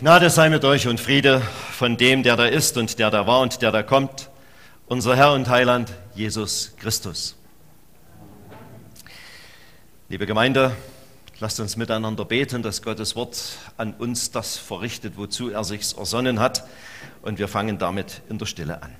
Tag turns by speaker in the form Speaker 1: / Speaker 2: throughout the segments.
Speaker 1: Gnade sei mit euch und Friede von dem, der da ist und der da war und der da kommt, unser Herr und Heiland Jesus Christus. Liebe Gemeinde, lasst uns miteinander beten, dass Gottes Wort an uns das verrichtet, wozu er sich ersonnen hat. Und wir fangen damit in der Stille an.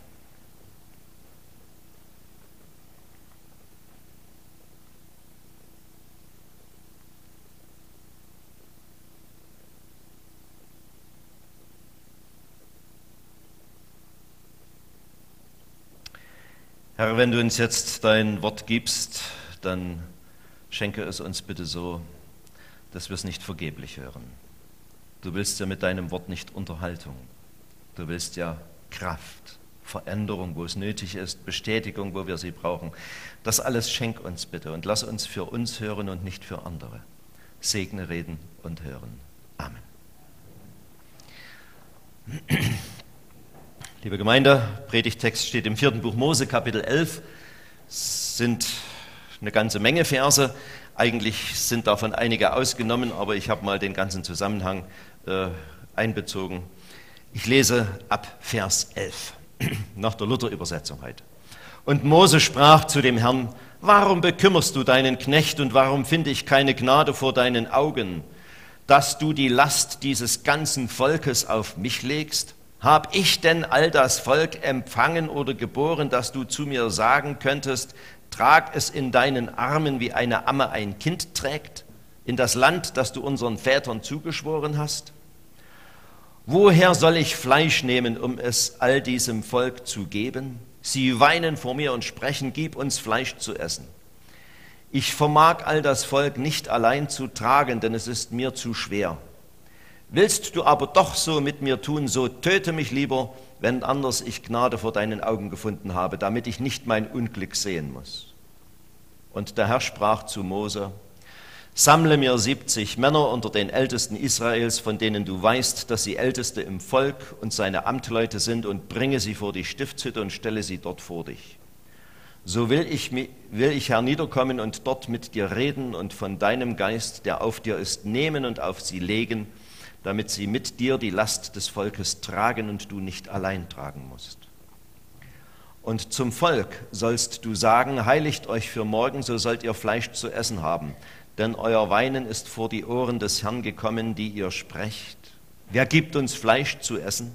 Speaker 1: Herr, wenn du uns jetzt dein Wort gibst, dann schenke es uns bitte so, dass wir es nicht vergeblich hören. Du willst ja mit deinem Wort nicht Unterhaltung. Du willst ja Kraft, Veränderung, wo es nötig ist, Bestätigung, wo wir sie brauchen. Das alles schenk uns bitte und lass uns für uns hören und nicht für andere. Segne, reden und hören. Amen. Liebe Gemeinde, Predigtext steht im vierten Buch Mose, Kapitel 11. Es sind eine ganze Menge Verse. Eigentlich sind davon einige ausgenommen, aber ich habe mal den ganzen Zusammenhang äh, einbezogen. Ich lese ab Vers 11 nach der Luther-Übersetzung heute. Und Mose sprach zu dem Herrn, warum bekümmerst du deinen Knecht und warum finde ich keine Gnade vor deinen Augen, dass du die Last dieses ganzen Volkes auf mich legst? Hab ich denn all das Volk empfangen oder geboren, dass du zu mir sagen könntest, trag es in deinen Armen, wie eine Amme ein Kind trägt, in das Land, das du unseren Vätern zugeschworen hast? Woher soll ich Fleisch nehmen, um es all diesem Volk zu geben? Sie weinen vor mir und sprechen, gib uns Fleisch zu essen. Ich vermag all das Volk nicht allein zu tragen, denn es ist mir zu schwer. Willst du aber doch so mit mir tun, so töte mich lieber, wenn anders ich Gnade vor deinen Augen gefunden habe, damit ich nicht mein Unglück sehen muss. Und der Herr sprach zu Mose, Sammle mir 70 Männer unter den Ältesten Israels, von denen du weißt, dass sie Älteste im Volk und seine Amtleute sind, und bringe sie vor die Stiftshütte und stelle sie dort vor dich. So will ich, will ich herniederkommen und dort mit dir reden und von deinem Geist, der auf dir ist, nehmen und auf sie legen, damit sie mit dir die Last des Volkes tragen und du nicht allein tragen musst. Und zum Volk sollst du sagen, heiligt euch für morgen, so sollt ihr Fleisch zu essen haben, denn euer Weinen ist vor die Ohren des Herrn gekommen, die ihr sprecht. Wer gibt uns Fleisch zu essen?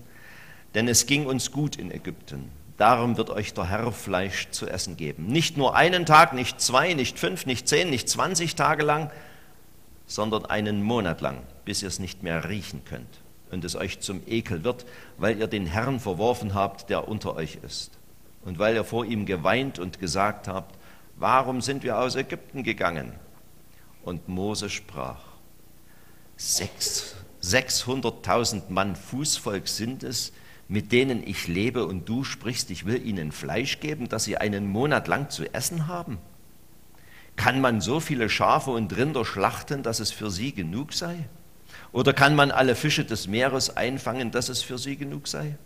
Speaker 1: Denn es ging uns gut in Ägypten. Darum wird euch der Herr Fleisch zu essen geben. Nicht nur einen Tag, nicht zwei, nicht fünf, nicht zehn, nicht zwanzig Tage lang, sondern einen Monat lang bis ihr es nicht mehr riechen könnt und es euch zum Ekel wird, weil ihr den Herrn verworfen habt, der unter euch ist. Und weil ihr vor ihm geweint und gesagt habt, warum sind wir aus Ägypten gegangen? Und Mose sprach, Sechs, 600.000 Mann Fußvolk sind es, mit denen ich lebe und du sprichst, ich will ihnen Fleisch geben, dass sie einen Monat lang zu essen haben? Kann man so viele Schafe und Rinder schlachten, dass es für sie genug sei? Oder kann man alle Fische des Meeres einfangen, dass es für sie genug sei?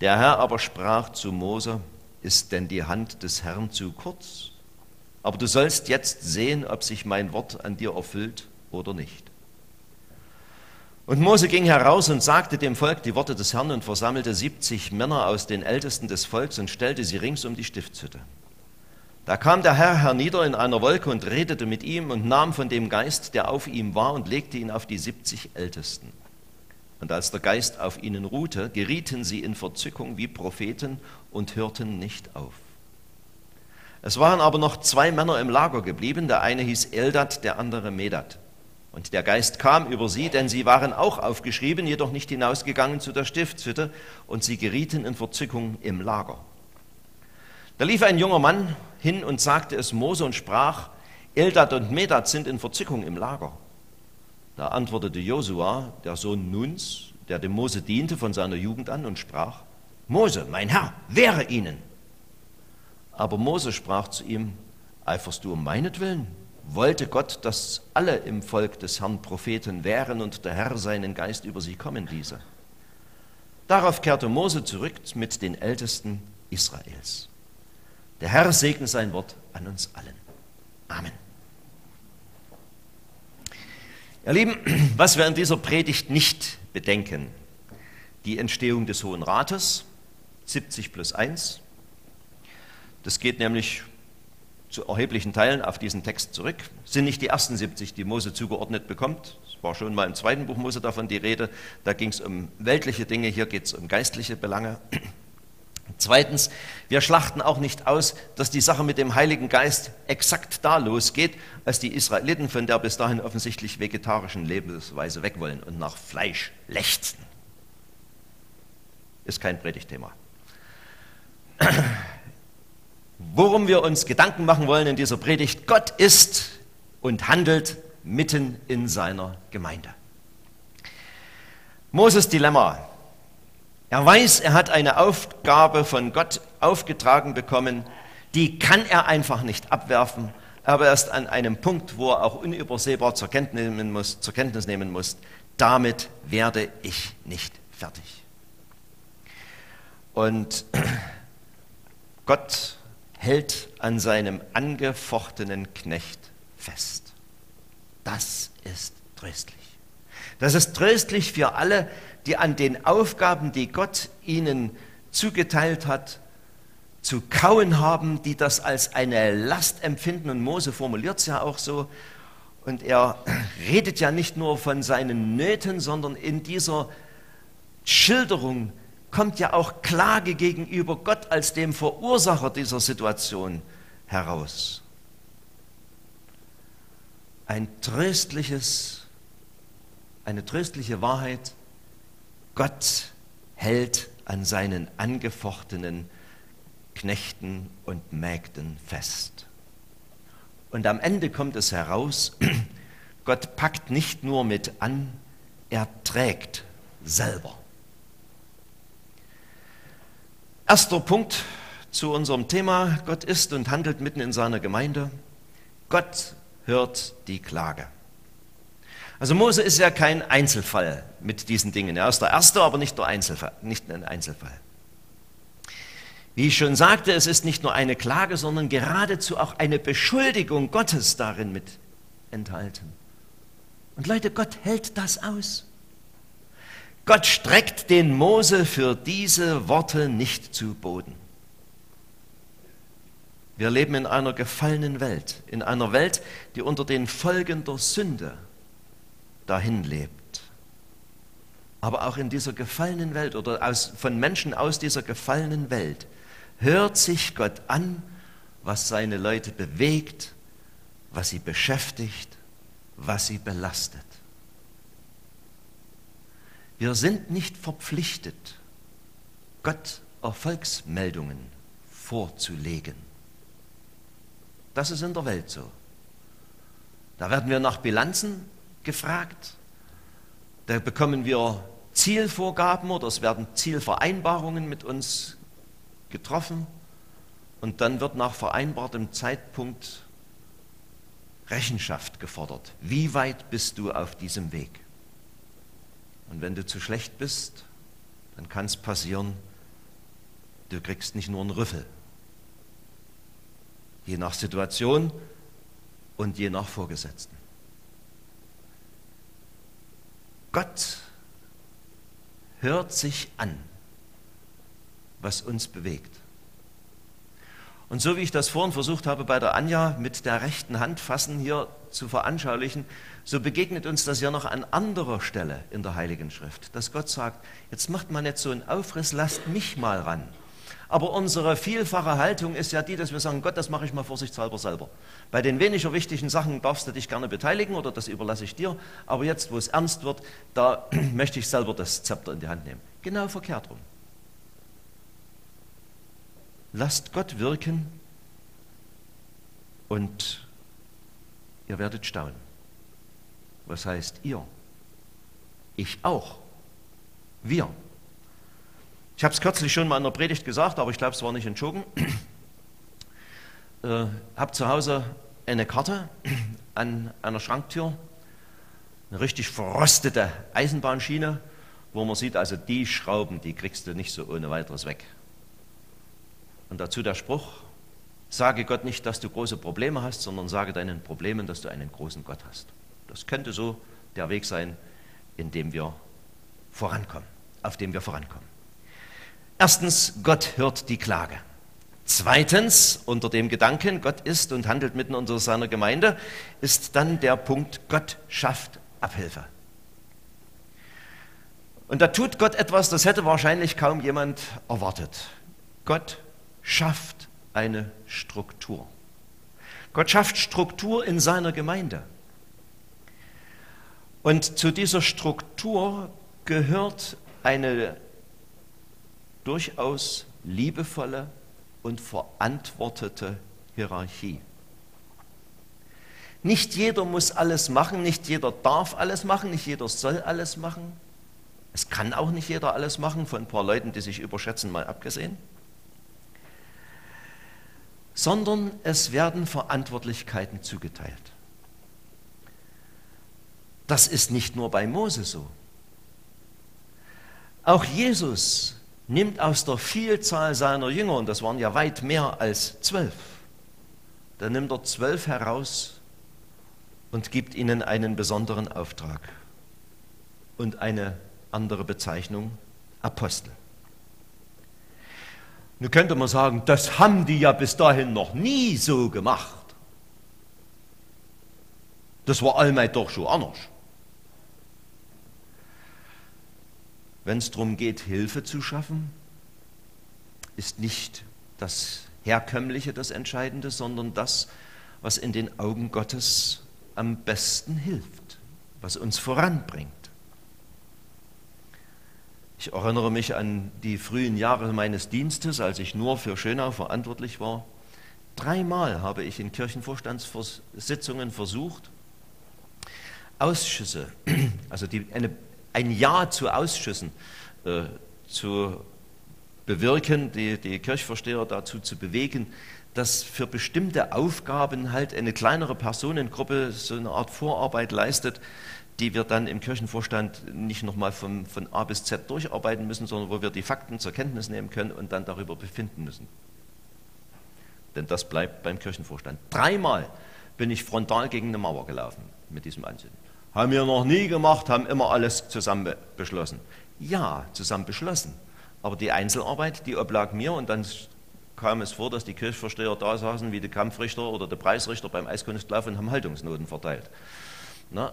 Speaker 1: Der Herr aber sprach zu Mose, ist denn die Hand des Herrn zu kurz? Aber du sollst jetzt sehen, ob sich mein Wort an dir erfüllt oder nicht. Und Mose ging heraus und sagte dem Volk die Worte des Herrn und versammelte 70 Männer aus den Ältesten des Volks und stellte sie rings um die Stiftshütte. Da kam der Herr hernieder in einer Wolke und redete mit ihm und nahm von dem Geist, der auf ihm war, und legte ihn auf die 70 Ältesten. Und als der Geist auf ihnen ruhte, gerieten sie in Verzückung wie Propheten und hörten nicht auf. Es waren aber noch zwei Männer im Lager geblieben, der eine hieß Eldad, der andere Medat. Und der Geist kam über sie, denn sie waren auch aufgeschrieben, jedoch nicht hinausgegangen zu der Stiftshütte, und sie gerieten in Verzückung im Lager. Da lief ein junger Mann hin und sagte es Mose und sprach, Eldad und Medad sind in Verzückung im Lager. Da antwortete Josua, der Sohn Nuns, der dem Mose diente von seiner Jugend an, und sprach, Mose, mein Herr, wehre ihnen. Aber Mose sprach zu ihm, eiferst du um meinetwillen? Wollte Gott, dass alle im Volk des Herrn Propheten wären und der Herr seinen Geist über sie kommen ließe. Darauf kehrte Mose zurück mit den Ältesten Israels. Der Herr segne sein Wort an uns allen. Amen. Ihr Lieben, was wir in dieser Predigt nicht bedenken. Die Entstehung des Hohen Rates, 70 plus 1. Das geht nämlich zu erheblichen Teilen auf diesen Text zurück. Sind nicht die ersten 70, die Mose zugeordnet bekommt. Es war schon mal im zweiten Buch Mose davon die Rede. Da ging es um weltliche Dinge, hier geht es um geistliche Belange. Zweitens, wir schlachten auch nicht aus, dass die Sache mit dem Heiligen Geist exakt da losgeht, als die Israeliten von der bis dahin offensichtlich vegetarischen Lebensweise weg wollen und nach Fleisch lechzen. Ist kein Predigtthema. Worum wir uns Gedanken machen wollen in dieser Predigt, Gott ist und handelt mitten in seiner Gemeinde. Moses Dilemma. Er weiß, er hat eine Aufgabe von Gott aufgetragen bekommen, die kann er einfach nicht abwerfen, aber er ist an einem Punkt, wo er auch unübersehbar zur Kenntnis nehmen muss, zur Kenntnis nehmen muss damit werde ich nicht fertig. Und Gott hält an seinem angefochtenen Knecht fest. Das ist tröstlich. Das ist tröstlich für alle, die an den Aufgaben, die Gott ihnen zugeteilt hat, zu kauen haben, die das als eine Last empfinden. Und Mose formuliert es ja auch so. Und er redet ja nicht nur von seinen Nöten, sondern in dieser Schilderung kommt ja auch Klage gegenüber Gott als dem Verursacher dieser Situation heraus. Ein tröstliches, eine tröstliche Wahrheit, Gott hält an seinen angefochtenen Knechten und Mägden fest. Und am Ende kommt es heraus, Gott packt nicht nur mit an, er trägt selber. Erster Punkt zu unserem Thema, Gott ist und handelt mitten in seiner Gemeinde. Gott hört die Klage. Also Mose ist ja kein Einzelfall mit diesen Dingen. Er ist der Erste, aber nicht, der Einzelfall, nicht ein Einzelfall. Wie ich schon sagte, es ist nicht nur eine Klage, sondern geradezu auch eine Beschuldigung Gottes darin mit enthalten. Und Leute, Gott hält das aus. Gott streckt den Mose für diese Worte nicht zu Boden. Wir leben in einer gefallenen Welt, in einer Welt, die unter den Folgen der Sünde dahin lebt. Aber auch in dieser gefallenen Welt oder aus, von Menschen aus dieser gefallenen Welt hört sich Gott an, was seine Leute bewegt, was sie beschäftigt, was sie belastet. Wir sind nicht verpflichtet, Gott Erfolgsmeldungen vorzulegen. Das ist in der Welt so. Da werden wir nach Bilanzen gefragt, da bekommen wir Zielvorgaben oder es werden Zielvereinbarungen mit uns getroffen und dann wird nach vereinbartem Zeitpunkt Rechenschaft gefordert. Wie weit bist du auf diesem Weg? Und wenn du zu schlecht bist, dann kann es passieren, du kriegst nicht nur einen Rüffel. Je nach Situation und je nach Vorgesetzten. Gott hört sich an, was uns bewegt. Und so wie ich das vorhin versucht habe, bei der Anja mit der rechten Hand fassen hier zu veranschaulichen, so begegnet uns das ja noch an anderer Stelle in der Heiligen Schrift, dass Gott sagt, jetzt macht man nicht so einen Aufriss, lasst mich mal ran. Aber unsere vielfache Haltung ist ja die, dass wir sagen, Gott, das mache ich mal vorsichtshalber selber. Bei den weniger wichtigen Sachen darfst du dich gerne beteiligen oder das überlasse ich dir. Aber jetzt, wo es ernst wird, da möchte ich selber das Zepter in die Hand nehmen. Genau verkehrt rum. Lasst Gott wirken und ihr werdet staunen. Was heißt ihr? Ich auch. Wir. Ich habe es kürzlich schon mal in der Predigt gesagt, aber ich glaube, es war nicht entschuldigen. äh, habe zu Hause eine Karte an einer Schranktür, eine richtig verrostete Eisenbahnschiene, wo man sieht, also die Schrauben, die kriegst du nicht so ohne weiteres weg. Und dazu der Spruch, sage Gott nicht, dass du große Probleme hast, sondern sage deinen Problemen, dass du einen großen Gott hast. Das könnte so der Weg sein, in dem wir vorankommen, auf dem wir vorankommen. Erstens, Gott hört die Klage. Zweitens, unter dem Gedanken, Gott ist und handelt mitten unter seiner Gemeinde, ist dann der Punkt, Gott schafft Abhilfe. Und da tut Gott etwas, das hätte wahrscheinlich kaum jemand erwartet. Gott schafft eine Struktur. Gott schafft Struktur in seiner Gemeinde. Und zu dieser Struktur gehört eine durchaus liebevolle und verantwortete Hierarchie. Nicht jeder muss alles machen, nicht jeder darf alles machen, nicht jeder soll alles machen. Es kann auch nicht jeder alles machen, von ein paar Leuten, die sich überschätzen, mal abgesehen. Sondern es werden Verantwortlichkeiten zugeteilt. Das ist nicht nur bei Mose so. Auch Jesus nimmt aus der Vielzahl seiner Jünger, und das waren ja weit mehr als zwölf, da nimmt er zwölf heraus und gibt ihnen einen besonderen Auftrag und eine andere Bezeichnung, Apostel. Nun könnte man sagen, das haben die ja bis dahin noch nie so gemacht. Das war allmählich doch schon anders. Wenn es darum geht, Hilfe zu schaffen, ist nicht das Herkömmliche das Entscheidende, sondern das, was in den Augen Gottes am besten hilft, was uns voranbringt. Ich erinnere mich an die frühen Jahre meines Dienstes, als ich nur für Schönau verantwortlich war. Dreimal habe ich in Kirchenvorstandssitzungen versucht, Ausschüsse, also die, eine, ein Ja zu Ausschüssen äh, zu bewirken, die, die Kirchvorsteher dazu zu bewegen, dass für bestimmte Aufgaben halt eine kleinere Personengruppe so eine Art Vorarbeit leistet, die wir dann im Kirchenvorstand nicht nochmal von, von A bis Z durcharbeiten müssen, sondern wo wir die Fakten zur Kenntnis nehmen können und dann darüber befinden müssen. Denn das bleibt beim Kirchenvorstand. Dreimal bin ich frontal gegen eine Mauer gelaufen mit diesem Ansinnen. Haben wir noch nie gemacht, haben immer alles zusammen beschlossen. Ja, zusammen beschlossen. Aber die Einzelarbeit, die oblag mir und dann kam es vor, dass die Kirchvorsteher da saßen wie der Kampfrichter oder der Preisrichter beim Eiskunstlauf und haben Haltungsnoten verteilt. Na,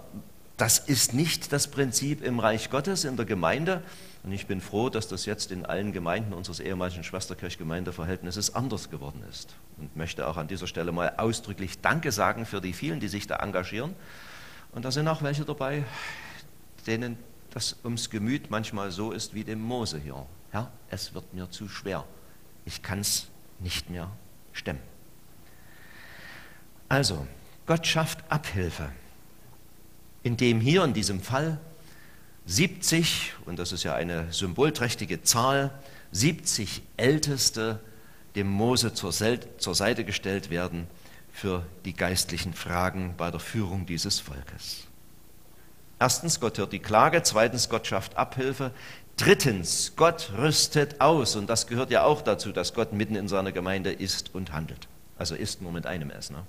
Speaker 1: das ist nicht das Prinzip im Reich Gottes, in der Gemeinde. Und ich bin froh, dass das jetzt in allen Gemeinden unseres ehemaligen Schwesterkirchgemeindeverhältnisses anders geworden ist. Und möchte auch an dieser Stelle mal ausdrücklich Danke sagen für die vielen, die sich da engagieren. Und da sind auch welche dabei, denen das ums Gemüt manchmal so ist wie dem Mose hier. Herr, es wird mir zu schwer. Ich kann es nicht mehr stemmen. Also, Gott schafft Abhilfe indem hier in diesem Fall 70, und das ist ja eine symbolträchtige Zahl, 70 Älteste dem Mose zur, zur Seite gestellt werden für die geistlichen Fragen bei der Führung dieses Volkes. Erstens, Gott hört die Klage. Zweitens, Gott schafft Abhilfe. Drittens, Gott rüstet aus. Und das gehört ja auch dazu, dass Gott mitten in seiner Gemeinde ist und handelt. Also ist nur mit einem S. Ne?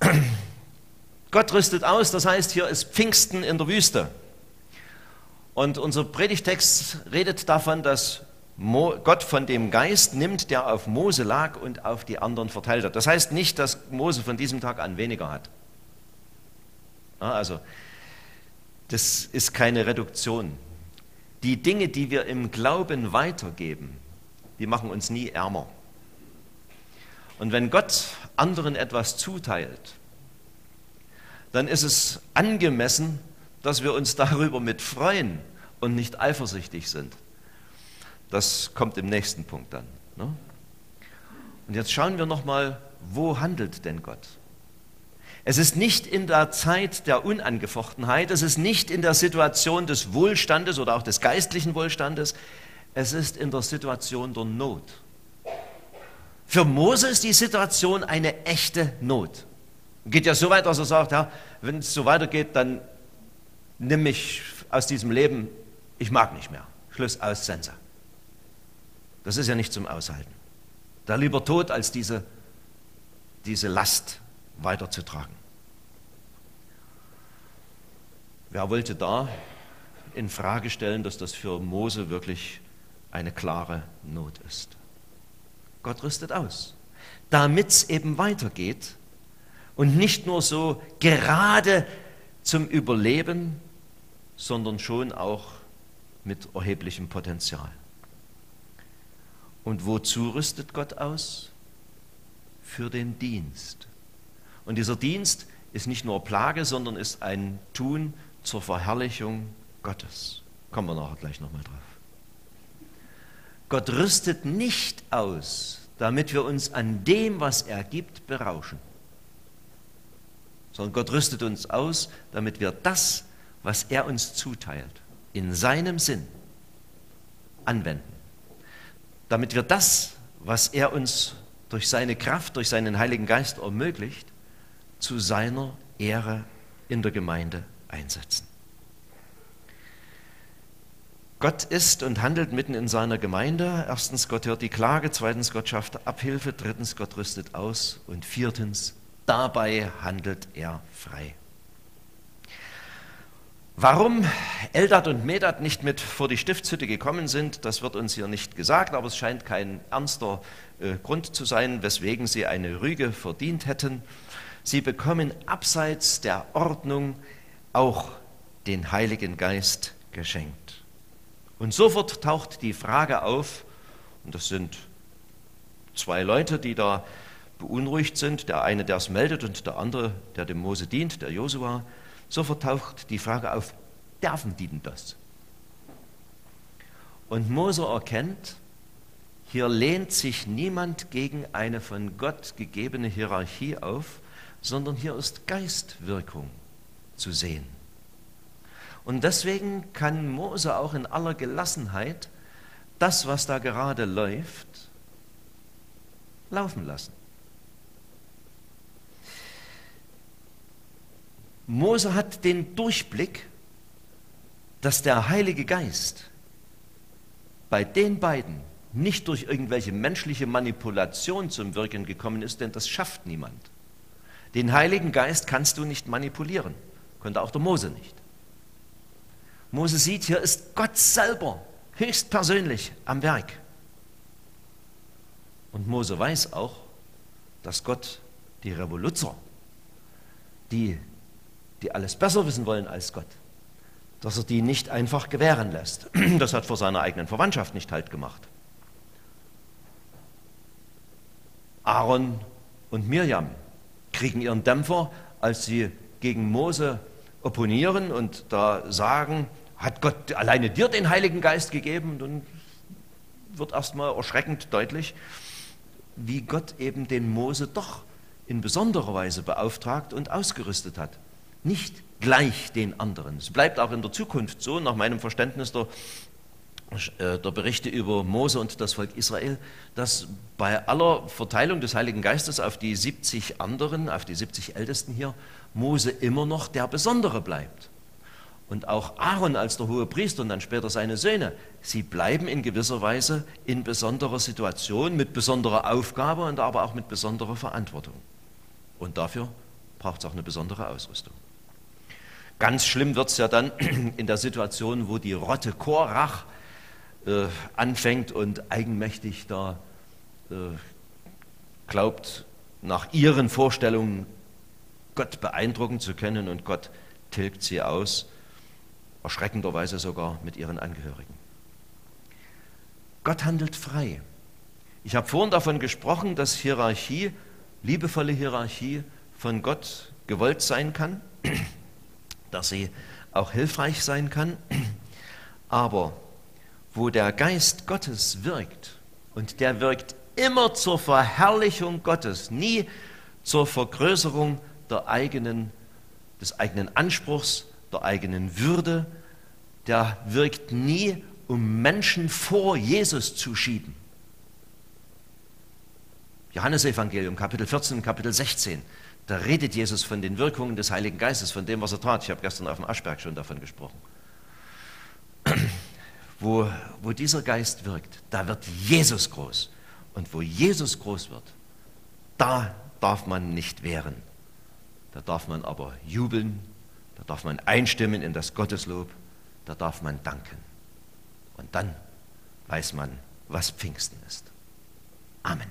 Speaker 1: Gott rüstet aus, das heißt, hier ist Pfingsten in der Wüste. Und unser Predigtext redet davon, dass Gott von dem Geist nimmt, der auf Mose lag und auf die anderen verteilt hat. Das heißt nicht, dass Mose von diesem Tag an weniger hat. Also, das ist keine Reduktion. Die Dinge, die wir im Glauben weitergeben, die machen uns nie ärmer. Und wenn Gott anderen etwas zuteilt, dann ist es angemessen, dass wir uns darüber mit freuen und nicht eifersüchtig sind. Das kommt im nächsten Punkt dann. Ne? Und jetzt schauen wir nochmal, wo handelt denn Gott? Es ist nicht in der Zeit der Unangefochtenheit, es ist nicht in der Situation des Wohlstandes oder auch des geistlichen Wohlstandes, es ist in der Situation der Not. Für Mose ist die Situation eine echte Not. Geht ja so weit, dass er sagt, ja, wenn es so weitergeht, dann nimm mich aus diesem Leben, ich mag nicht mehr. Schluss aus Sense. Das ist ja nicht zum Aushalten. Da lieber tot, als diese, diese Last weiterzutragen. Wer wollte da in Frage stellen, dass das für Mose wirklich eine klare Not ist. Gott rüstet aus, damit es eben weitergeht und nicht nur so gerade zum Überleben, sondern schon auch mit erheblichem Potenzial. Und wozu rüstet Gott aus? Für den Dienst. Und dieser Dienst ist nicht nur Plage, sondern ist ein Tun zur Verherrlichung Gottes. Kommen wir nachher gleich nochmal drauf. Gott rüstet nicht aus, damit wir uns an dem, was er gibt, berauschen, sondern Gott rüstet uns aus, damit wir das, was er uns zuteilt, in seinem Sinn anwenden. Damit wir das, was er uns durch seine Kraft, durch seinen Heiligen Geist ermöglicht, zu seiner Ehre in der Gemeinde einsetzen. Gott ist und handelt mitten in seiner Gemeinde. Erstens, Gott hört die Klage. Zweitens, Gott schafft Abhilfe. Drittens, Gott rüstet aus. Und viertens, dabei handelt er frei. Warum Eldad und Medad nicht mit vor die Stiftshütte gekommen sind, das wird uns hier nicht gesagt, aber es scheint kein ernster äh, Grund zu sein, weswegen sie eine Rüge verdient hätten. Sie bekommen abseits der Ordnung auch den Heiligen Geist geschenkt. Und sofort taucht die Frage auf, und das sind zwei Leute, die da beunruhigt sind, der eine, der es meldet und der andere, der dem Mose dient, der Josua, sofort taucht die Frage auf, dürfen die denn das? Und Mose erkennt, hier lehnt sich niemand gegen eine von Gott gegebene Hierarchie auf, sondern hier ist Geistwirkung zu sehen. Und deswegen kann Mose auch in aller Gelassenheit das, was da gerade läuft, laufen lassen. Mose hat den Durchblick, dass der Heilige Geist bei den beiden nicht durch irgendwelche menschliche Manipulation zum Wirken gekommen ist, denn das schafft niemand. Den Heiligen Geist kannst du nicht manipulieren, konnte auch der Mose nicht. Mose sieht, hier ist Gott selber höchstpersönlich am Werk. Und Mose weiß auch, dass Gott die Revoluzer, die, die alles besser wissen wollen als Gott, dass er die nicht einfach gewähren lässt. Das hat vor seiner eigenen Verwandtschaft nicht halt gemacht. Aaron und Mirjam kriegen ihren Dämpfer, als sie gegen Mose opponieren und da sagen, hat Gott alleine dir den Heiligen Geist gegeben? Dann wird erstmal erschreckend deutlich, wie Gott eben den Mose doch in besonderer Weise beauftragt und ausgerüstet hat. Nicht gleich den anderen. Es bleibt auch in der Zukunft so, nach meinem Verständnis der, äh, der Berichte über Mose und das Volk Israel, dass bei aller Verteilung des Heiligen Geistes auf die 70 anderen, auf die 70 Ältesten hier, Mose immer noch der Besondere bleibt und auch Aaron als der hohe Priester und dann später seine Söhne, sie bleiben in gewisser Weise in besonderer Situation, mit besonderer Aufgabe und aber auch mit besonderer Verantwortung. Und dafür braucht es auch eine besondere Ausrüstung. Ganz schlimm wird es ja dann in der Situation, wo die Rotte Korach äh, anfängt und eigenmächtig da äh, glaubt, nach ihren Vorstellungen Gott beeindrucken zu können und Gott tilgt sie aus erschreckenderweise sogar mit ihren Angehörigen. Gott handelt frei. Ich habe vorhin davon gesprochen, dass Hierarchie, liebevolle Hierarchie von Gott gewollt sein kann, dass sie auch hilfreich sein kann, aber wo der Geist Gottes wirkt, und der wirkt immer zur Verherrlichung Gottes, nie zur Vergrößerung der eigenen, des eigenen Anspruchs, der eigenen Würde, der wirkt nie, um Menschen vor Jesus zu schieben. Johannesevangelium, Kapitel 14, Kapitel 16, da redet Jesus von den Wirkungen des Heiligen Geistes, von dem, was er tat. Ich habe gestern auf dem Aschberg schon davon gesprochen. Wo, wo dieser Geist wirkt, da wird Jesus groß. Und wo Jesus groß wird, da darf man nicht wehren. Da darf man aber jubeln da darf man einstimmen in das Gotteslob, da darf man danken. Und dann weiß man, was Pfingsten ist. Amen.